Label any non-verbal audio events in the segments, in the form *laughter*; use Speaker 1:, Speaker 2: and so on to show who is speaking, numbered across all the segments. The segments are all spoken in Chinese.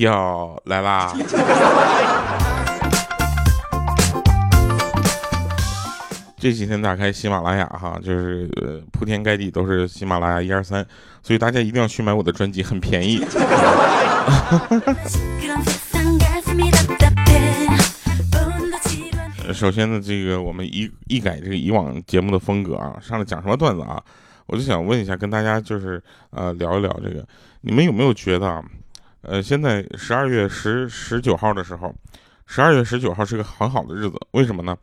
Speaker 1: 呦，来啦！这几天打开喜马拉雅哈，就是呃铺天盖地都是喜马拉雅一二三，所以大家一定要去买我的专辑，很便宜。*laughs* 首先呢，这个我们一一改这个以往节目的风格啊，上来讲什么段子啊？我就想问一下，跟大家就是呃聊一聊这个，你们有没有觉得啊？呃，现在十二月十十九号的时候，十二月十九号是个很好的日子，为什么呢？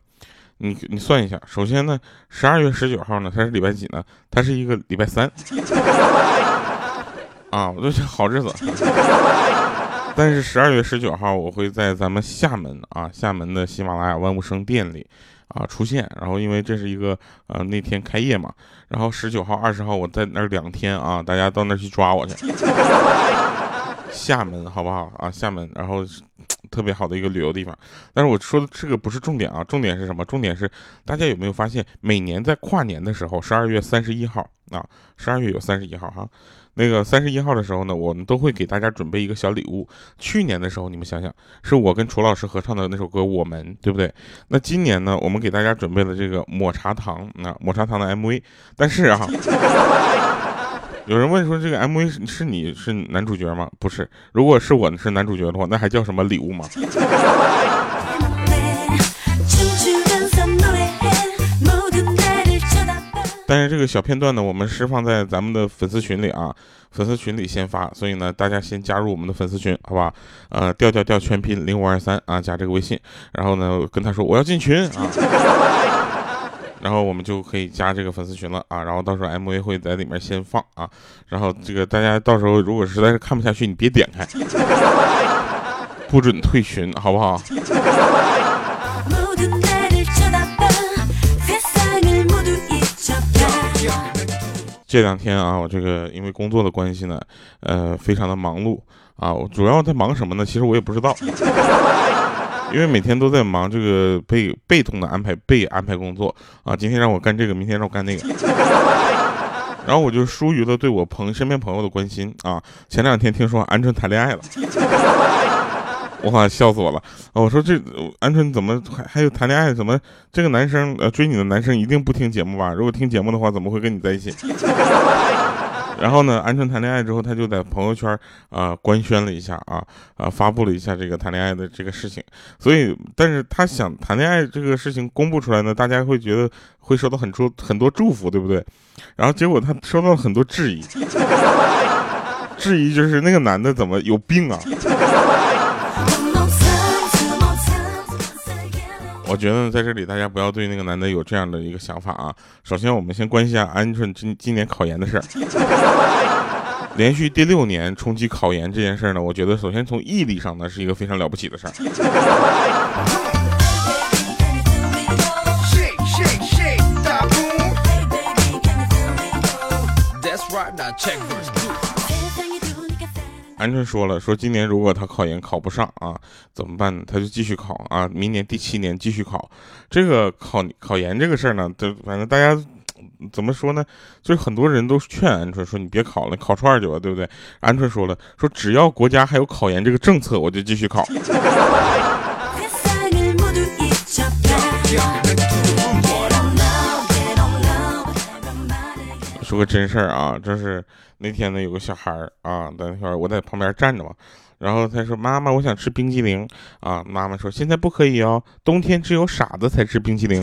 Speaker 1: 你你算一下，首先呢，十二月十九号呢，它是礼拜几呢？它是一个礼拜三。啊，我都想好日子。但是十二月十九号，我会在咱们厦门啊，厦门的喜马拉雅万物生店里啊出现。然后因为这是一个呃那天开业嘛，然后十九号、二十号我在那儿两天啊，大家到那儿去抓我去。厦门好不好啊？厦门，然后特别好的一个旅游地方。但是我说的这个不是重点啊，重点是什么？重点是大家有没有发现，每年在跨年的时候，十二月三十一号啊，十二月有三十一号哈，那个三十一号的时候呢，我们都会给大家准备一个小礼物。去年的时候，你们想想，是我跟楚老师合唱的那首歌《我们》，对不对？那今年呢，我们给大家准备了这个抹茶糖，啊抹茶糖的 MV。但是啊。有人问说：“这个 MV 是你是男主角吗？”不是，如果是我是男主角的话，那还叫什么礼物吗？但是这个小片段呢，我们释放在咱们的粉丝群里啊，粉丝群里先发，所以呢，大家先加入我们的粉丝群，好吧？呃，调调调全拼零五二三啊，加这个微信，然后呢，跟他说我要进群啊。然后我们就可以加这个粉丝群了啊，然后到时候 MV 会在里面先放啊，然后这个大家到时候如果实在是看不下去，你别点开，不准退群，好不好？这两天啊，我这个因为工作的关系呢，呃，非常的忙碌啊，我主要在忙什么呢？其实我也不知道。因为每天都在忙这个被被动的安排被安排工作啊，今天让我干这个，明天让我干那个，*laughs* 然后我就疏于了对我朋身边朋友的关心啊。前两天听说鹌鹑谈恋爱了，*laughs* 哇，笑死我了啊！我说这鹌鹑怎么还还有谈恋爱？怎么这个男生呃追你的男生一定不听节目吧？如果听节目的话，怎么会跟你在一起？*laughs* 然后呢，鹌鹑谈恋爱之后，他就在朋友圈啊官宣了一下啊啊发布了一下这个谈恋爱的这个事情。所以，但是他想谈恋爱这个事情公布出来呢，大家会觉得会收到很多很多祝福，对不对？然后结果他收到了很多质疑，*laughs* 质疑就是那个男的怎么有病啊？我觉得在这里大家不要对那个男的有这样的一个想法啊。首先，我们先关心一下鹌鹑今今年考研的事儿。连续第六年冲击考研这件事儿呢，我觉得首先从毅力上呢是一个非常了不起的事儿。鹌鹑说了，说今年如果他考研考不上啊，怎么办呢？他就继续考啊，明年第七年继续考。这个考考研这个事儿呢，这反正大家怎么说呢？就是很多人都劝鹌鹑说你别考了，考串去吧，对不对？鹌鹑说了，说只要国家还有考研这个政策，我就继续考。说个真事儿啊，就是那天呢，有个小孩儿啊，在那块儿，我在旁边站着嘛，然后他说：“妈妈，我想吃冰激凌啊。”妈妈说：“现在不可以哦，冬天只有傻子才吃冰激凌。”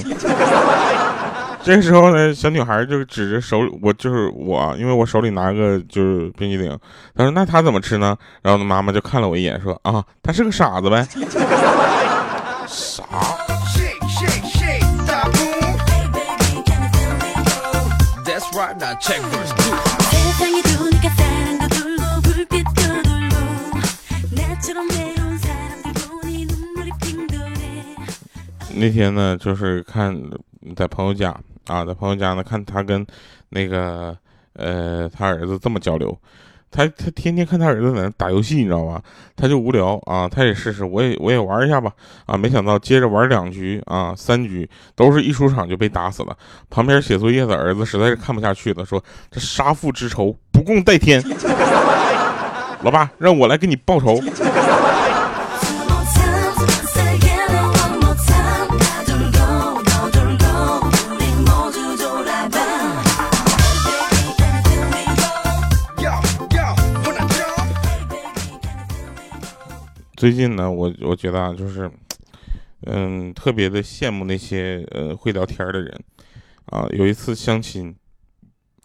Speaker 1: 这时候呢，小女孩就指着手，我就是我，因为我手里拿个就是冰激凌。她说：“那他怎么吃呢？”然后呢妈妈就看了我一眼，说：“啊，他是个傻子呗。”傻。那天呢，就是看在朋友家啊，在朋友家呢，看他跟那个呃他儿子这么交流。他他天天看他儿子在那打游戏，你知道吧？他就无聊啊，他也试试，我也我也玩一下吧啊！没想到接着玩两局啊，三局都是一出场就被打死了。旁边写作业的儿子实在是看不下去了，说：“这杀父之仇不共戴天。”老爸，让我来给你报仇。最近呢，我我觉得啊，就是，嗯，特别的羡慕那些呃会聊天的人，啊，有一次相亲，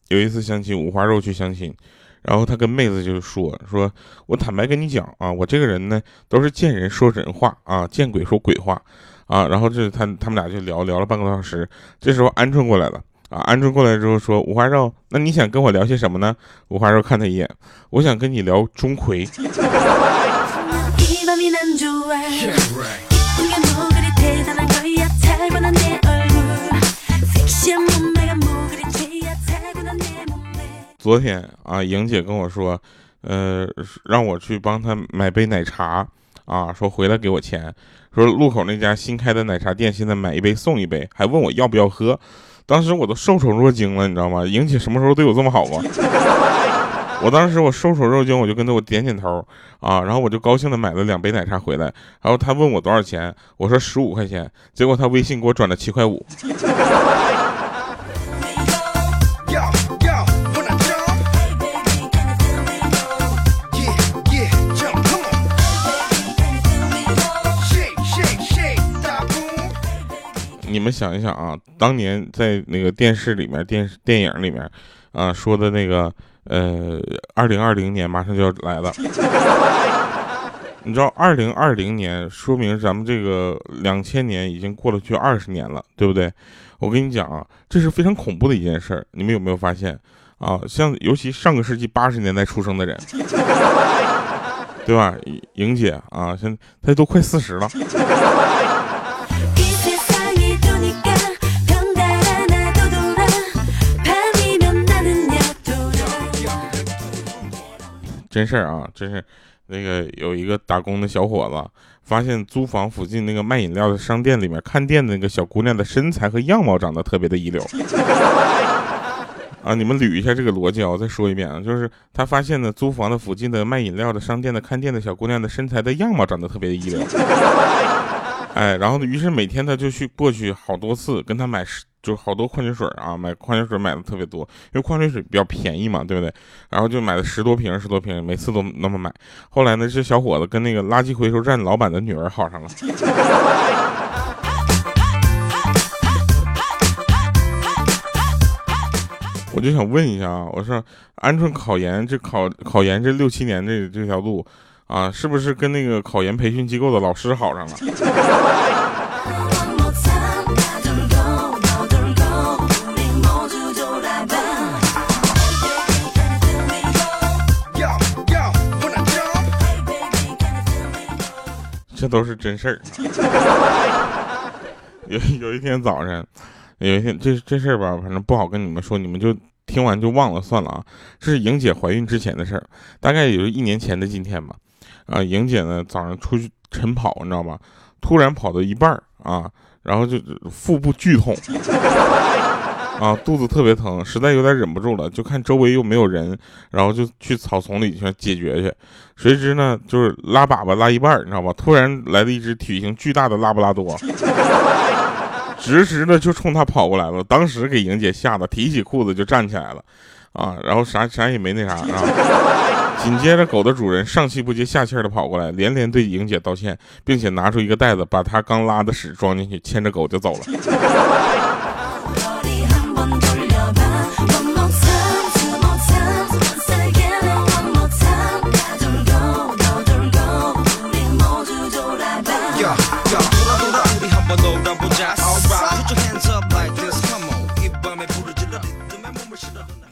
Speaker 1: 有一次相亲，五花肉去相亲，然后他跟妹子就说说，我坦白跟你讲啊，我这个人呢都是见人说人话啊，见鬼说鬼话啊，然后这他他们俩就聊聊了半个多小时，这时候鹌鹑过来了啊，鹌鹑过来之后说，五花肉，那你想跟我聊些什么呢？五花肉看他一眼，我想跟你聊钟馗。昨天啊，莹姐跟我说，呃，让我去帮她买杯奶茶。啊，说回来给我钱，说路口那家新开的奶茶店现在买一杯送一杯，还问我要不要喝，当时我都受宠若惊了，你知道吗？莹姐什么时候对我这么好过？我当时我收手肉精，我就跟着我点点头啊，然后我就高兴的买了两杯奶茶回来，然后他问我多少钱，我说十五块钱，结果他微信给我转了七块五。你们想一想啊，当年在那个电视里面、电视电影里面啊说的那个。呃，二零二零年马上就要来了，*laughs* 你知道，二零二零年说明咱们这个两千年已经过了去二十年了，对不对？我跟你讲啊，这是非常恐怖的一件事儿。你们有没有发现啊？像尤其上个世纪八十年代出生的人，对吧？莹姐啊，现在她都快四十了。真事儿啊，真是，那个有一个打工的小伙子，发现租房附近那个卖饮料的商店里面看店的那个小姑娘的身材和样貌长得特别的一流。*laughs* 啊，你们捋一下这个逻辑啊，我再说一遍啊，就是他发现呢，租房的附近的卖饮料的商店的看店的小姑娘的身材的样貌长得特别的一流。*laughs* *laughs* 哎，然后呢，于是每天他就去过去好多次，跟他买十。就好多矿泉水啊，买矿泉水买的特别多，因为矿泉水比较便宜嘛，对不对？然后就买了十多瓶，十多瓶，每次都那么买。后来呢，这小伙子跟那个垃圾回收站老板的女儿好上了。*laughs* 我就想问一下啊，我说鹌鹑考研这考考研这六七年这这条路啊，是不是跟那个考研培训机构的老师好上了？这都是真事儿。*laughs* 有有一天早上，有一天这这事儿吧，反正不好跟你们说，你们就听完就忘了算了啊。这是莹姐怀孕之前的事儿，大概也就一年前的今天吧。啊，莹姐呢早上出去晨跑，你知道吧？突然跑到一半儿啊，然后就腹部剧痛。啊，肚子特别疼，实在有点忍不住了，就看周围又没有人，然后就去草丛里去解决去。谁知呢，就是拉粑粑拉一半，你知道吧？突然来了一只体型巨大的拉布拉多，直直的就冲他跑过来了。当时给莹姐吓得提起裤子就站起来了，啊，然后啥啥也没那啥啊。*laughs* 紧接着，狗的主人上气不接下气的跑过来，连连对莹姐道歉，并且拿出一个袋子，把他刚拉的屎装进去，牵着狗就走了。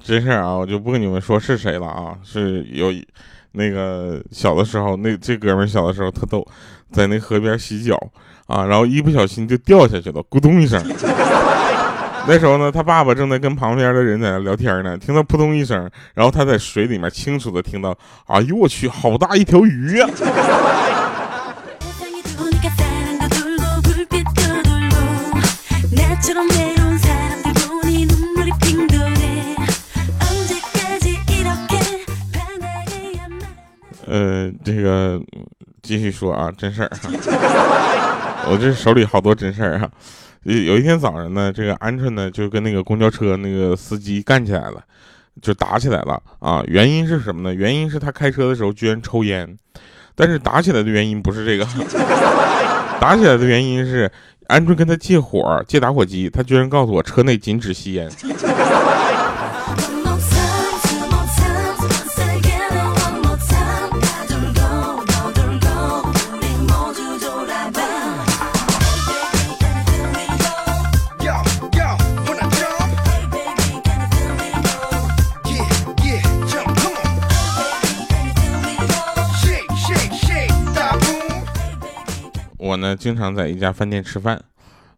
Speaker 1: 真事儿啊，我就不跟你们说是谁了啊，是有那个小的时候，那这哥们小的时候特逗，在那河边洗脚啊，然后一不小心就掉下去了，咕咚一声。那时候呢，他爸爸正在跟旁边的人在那聊天呢，听到扑通一声，然后他在水里面清楚的听到，哎呦我去，好大一条鱼啊！继续说啊，真事儿，*laughs* 我这手里好多真事儿哈。有一天早上呢，这个鹌鹑呢就跟那个公交车那个司机干起来了，就打起来了啊。原因是什么呢？原因是他开车的时候居然抽烟，但是打起来的原因不是这个，*laughs* 打起来的原因是鹌鹑跟他借火借打火机，他居然告诉我车内禁止吸烟。呢，经常在一家饭店吃饭，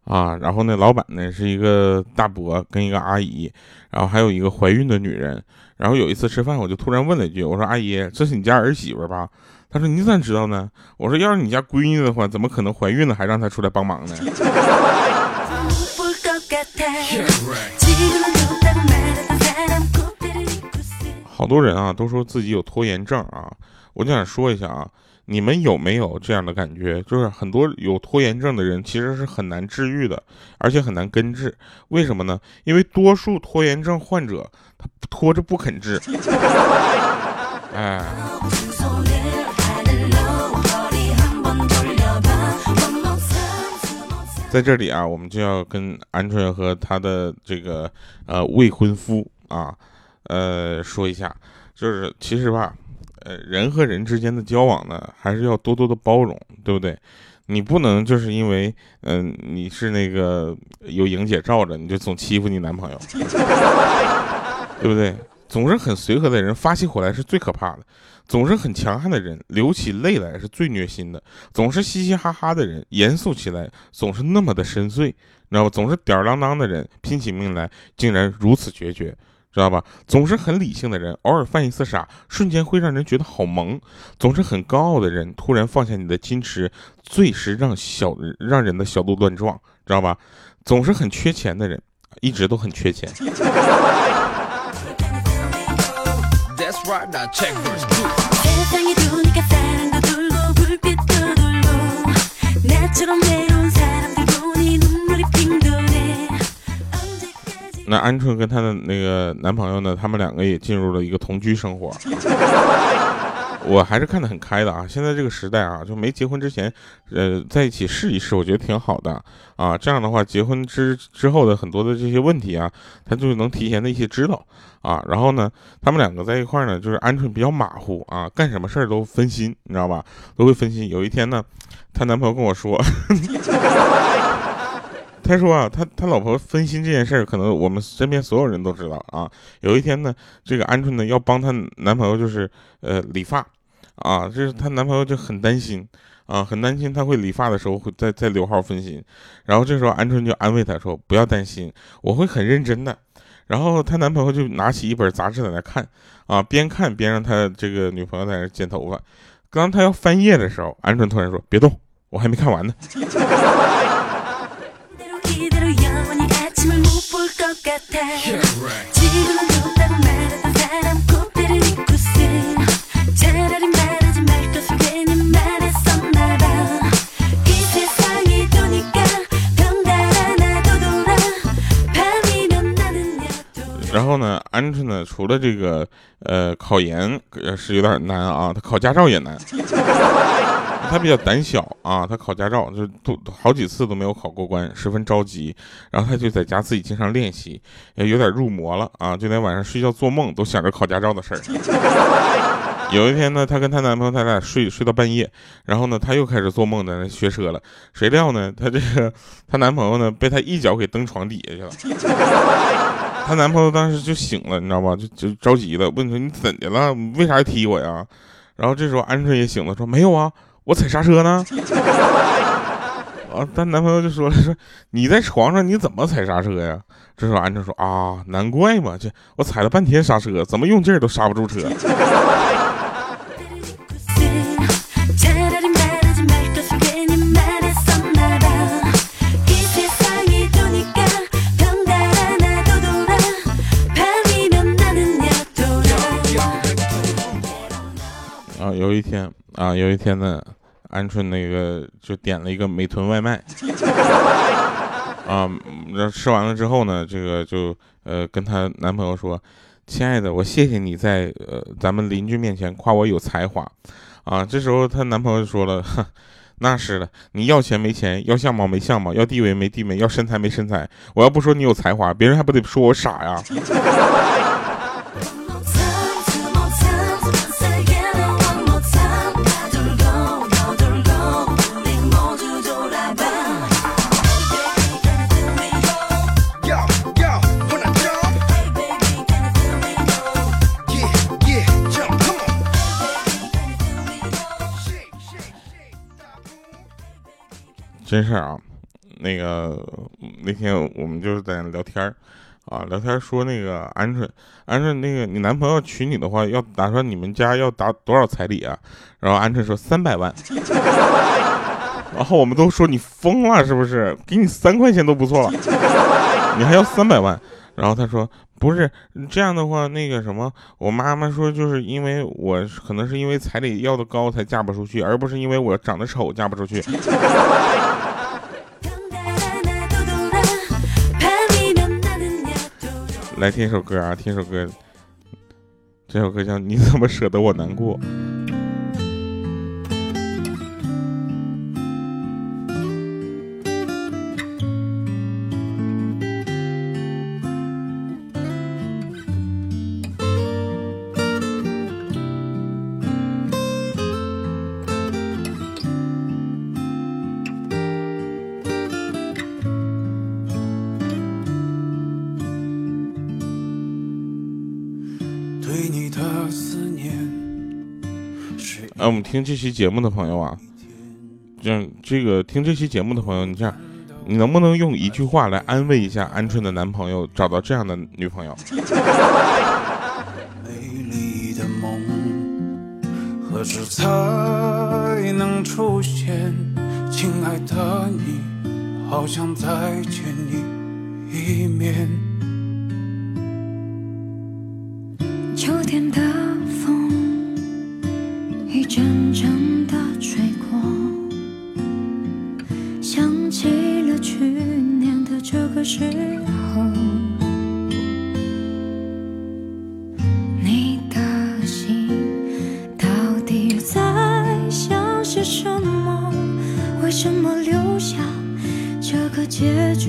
Speaker 1: 啊，然后那，老板呢是一个大伯跟一个阿姨，然后还有一个怀孕的女人。然后有一次吃饭，我就突然问了一句：“我说阿姨，这是你家儿媳妇吧？”她说：“你咋知道呢？”我说：“要是你家闺女的话，怎么可能怀孕了还让她出来帮忙呢？” *laughs* 好多人啊都说自己有拖延症啊，我就想说一下啊。你们有没有这样的感觉？就是很多有拖延症的人其实是很难治愈的，而且很难根治。为什么呢？因为多数拖延症患者他拖着不肯治。*laughs* 哎，在这里啊，我们就要跟鹌鹑和他的这个呃未婚夫啊，呃说一下，就是其实吧。呃，人和人之间的交往呢，还是要多多的包容，对不对？你不能就是因为，嗯，你是那个有莹姐罩着，你就总欺负你男朋友，*laughs* 对不对？总是很随和的人发起火来是最可怕的，总是很强悍的人流起泪来是最虐心的，总是嘻嘻哈哈的人严肃起来总是那么的深邃，你知道吧？总是吊儿郎当的人拼起命来竟然如此决绝。知道吧？总是很理性的人，偶尔犯一次傻，瞬间会让人觉得好萌；总是很高傲的人，突然放下你的矜持，最是让小让人的小鹿乱撞，知道吧？总是很缺钱的人，一直都很缺钱。*laughs* 那鹌鹑跟她的那个男朋友呢？他们两个也进入了一个同居生活。*laughs* 我还是看得很开的啊！现在这个时代啊，就没结婚之前，呃，在一起试一试，我觉得挺好的啊。这样的话，结婚之之后的很多的这些问题啊，他就能提前的一些知道啊。然后呢，他们两个在一块呢，就是鹌鹑比较马虎啊，干什么事儿都分心，你知道吧？都会分心。有一天呢，她男朋友跟我说。*laughs* 他说啊，他他老婆分心这件事儿，可能我们身边所有人都知道啊。有一天呢，这个鹌鹑呢要帮她男朋友就是呃理发，啊，这是她男朋友就很担心啊，很担心他会理发的时候会在在刘浩分心。然后这时候鹌鹑就安慰他说：“不要担心，我会很认真的。”然后她男朋友就拿起一本杂志在那看啊，边看边让他这个女朋友在那剪头发。刚他要翻页的时候，鹌鹑突然说：“别动，我还没看完呢。”然后呢，鹌鹑呢，除了这个呃考研是有点难啊，他考驾照也难。他比较胆小啊，他考驾照就都好几次都没有考过关，十分着急。然后他就在家自己经常练习，也有点入魔了啊，就连晚上睡觉做梦都想着考驾照的事儿。*laughs* 有一天呢，她跟她男朋友他俩睡睡到半夜，然后呢，她又开始做梦在那学车了。谁料呢，她这个她男朋友呢被她一脚给蹬床底下去了。她男朋友当时就醒了，你知道吧？就就着急了，问说你怎的了？为啥踢我呀？然后这时候鹌鹑也醒了，说没有啊。我踩刹车呢，啊！她男朋友就说了，说你在床上你怎么踩刹车呀？这时候鹌鹑说啊，难怪嘛，这我踩了半天刹车，怎么用劲儿都刹不住车。有一天啊，有一天呢。鹌鹑那个就点了一个美团外卖，*laughs* 啊，然后吃完了之后呢，这个就呃跟她男朋友说，亲爱的，我谢谢你在呃咱们邻居面前夸我有才华，啊，这时候她男朋友就说了，那是的，你要钱没钱，要相貌没相貌，要地位没地位，要身材没身材，我要不说你有才华，别人还不得说我傻呀。*laughs* 真事儿啊，那个那天我们就是在聊天儿啊，聊天说那个鹌鹑，鹌鹑那个你男朋友娶你的话，要打算你们家要打多少彩礼啊？然后鹌鹑说三百万，*laughs* 然后我们都说你疯了是不是？给你三块钱都不错了，你还要三百万？然后他说不是这样的话，那个什么，我妈妈说就是因为我可能是因为彩礼要的高才嫁不出去，而不是因为我长得丑嫁不出去。来听一首歌啊，听首歌，这首歌叫《你怎么舍得我难过》。我们听这期节目的朋友啊，这样这个听这期节目的朋友，你这样，你能不能用一句话来安慰一下鹌鹑的男朋友找到这样的女朋友？美丽的梦何时才能出现？亲爱的你，好想再见你一面。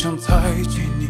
Speaker 1: 想再见你。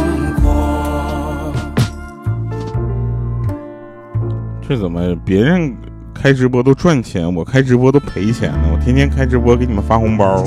Speaker 1: 这怎么别人开直播都赚钱，我开直播都赔钱呢？我天天开直播给你们发红包。